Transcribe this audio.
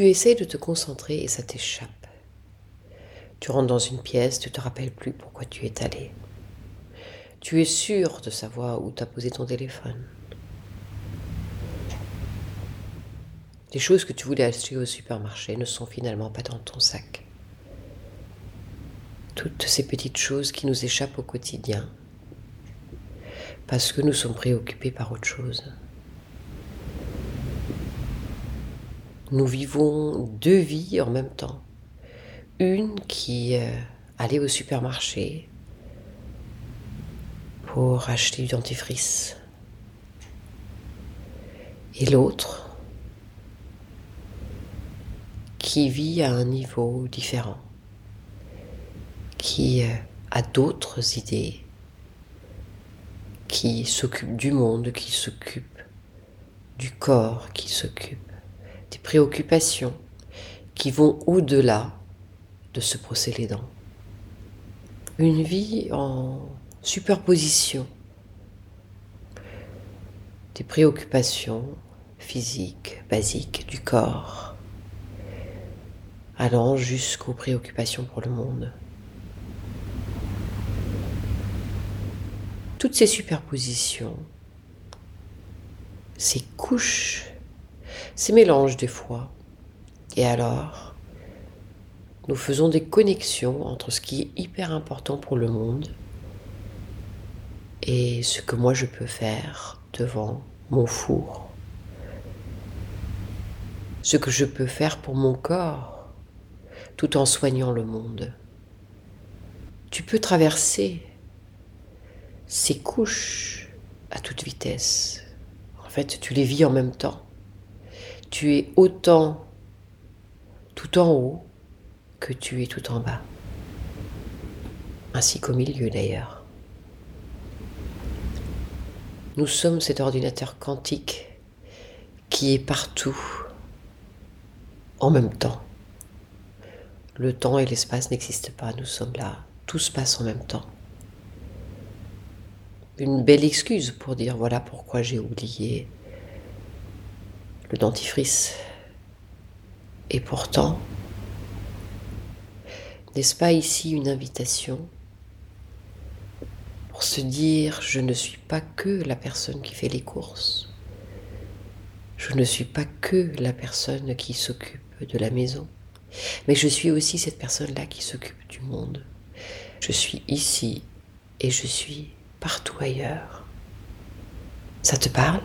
Tu essaies de te concentrer et ça t'échappe. Tu rentres dans une pièce, tu te rappelles plus pourquoi tu es allé. Tu es sûr de savoir où tu as posé ton téléphone. Les choses que tu voulais acheter au supermarché ne sont finalement pas dans ton sac. Toutes ces petites choses qui nous échappent au quotidien parce que nous sommes préoccupés par autre chose. Nous vivons deux vies en même temps. Une qui euh, allait au supermarché pour acheter du dentifrice. Et l'autre qui vit à un niveau différent, qui euh, a d'autres idées, qui s'occupe du monde, qui s'occupe du corps, qui s'occupe des préoccupations qui vont au-delà de brosser les dents. Une vie en superposition des préoccupations physiques, basiques du corps, allant jusqu'aux préoccupations pour le monde. Toutes ces superpositions, ces couches, ces mélanges des fois, et alors, nous faisons des connexions entre ce qui est hyper important pour le monde et ce que moi je peux faire devant mon four. Ce que je peux faire pour mon corps tout en soignant le monde. Tu peux traverser ces couches à toute vitesse. En fait, tu les vis en même temps. Tu es autant tout en haut que tu es tout en bas. Ainsi qu'au milieu d'ailleurs. Nous sommes cet ordinateur quantique qui est partout en même temps. Le temps et l'espace n'existent pas, nous sommes là, tout se passe en même temps une belle excuse pour dire voilà pourquoi j'ai oublié le dentifrice. Et pourtant, n'est-ce pas ici une invitation pour se dire je ne suis pas que la personne qui fait les courses, je ne suis pas que la personne qui s'occupe de la maison, mais je suis aussi cette personne-là qui s'occupe du monde. Je suis ici et je suis partout ailleurs. Ça te parle?